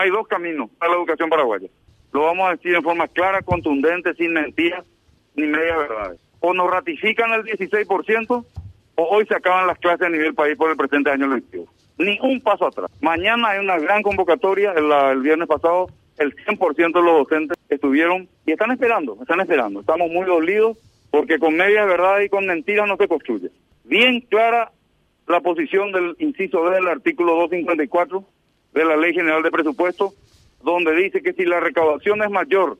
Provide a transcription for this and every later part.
Hay dos caminos para la educación paraguaya. Lo vamos a decir en forma clara, contundente, sin mentiras ni media verdades. O nos ratifican el 16% o hoy se acaban las clases a nivel país por el presente año lectivo. Ni un paso atrás. Mañana hay una gran convocatoria, el, viernes pasado el 100% de los docentes estuvieron y están esperando, están esperando. Estamos muy dolidos porque con media verdad y con mentiras no se construye. Bien clara la posición del inciso del artículo 254 de la Ley General de Presupuesto, donde dice que si la recaudación es mayor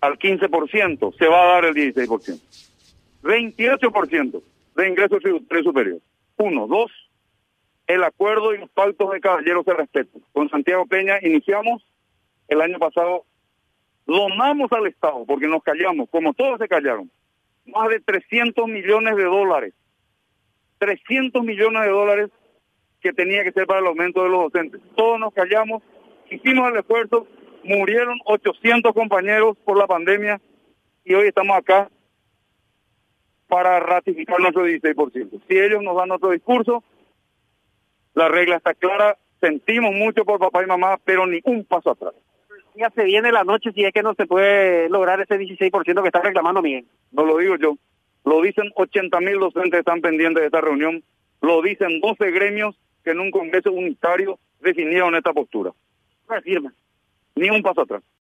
al 15%, se va a dar el 16%. 28% de ingresos superiores. Uno, dos, el acuerdo y los pactos de caballeros se respetan. Con Santiago Peña iniciamos el año pasado, donamos al Estado, porque nos callamos, como todos se callaron, más de 300 millones de dólares. 300 millones de dólares que tenía que ser para el aumento de los docentes. Todos nos callamos, hicimos el esfuerzo, murieron 800 compañeros por la pandemia y hoy estamos acá para ratificar nuestro 16%. Si ellos nos dan otro discurso, la regla está clara, sentimos mucho por papá y mamá, pero ni un paso atrás. Ya se viene la noche si es que no se puede lograr ese 16% que está reclamando Miguel. No lo digo yo, lo dicen 80 mil docentes que están pendientes de esta reunión, lo dicen 12 gremios que en un congreso unitario definieron esta postura. Firme. Ni un paso atrás.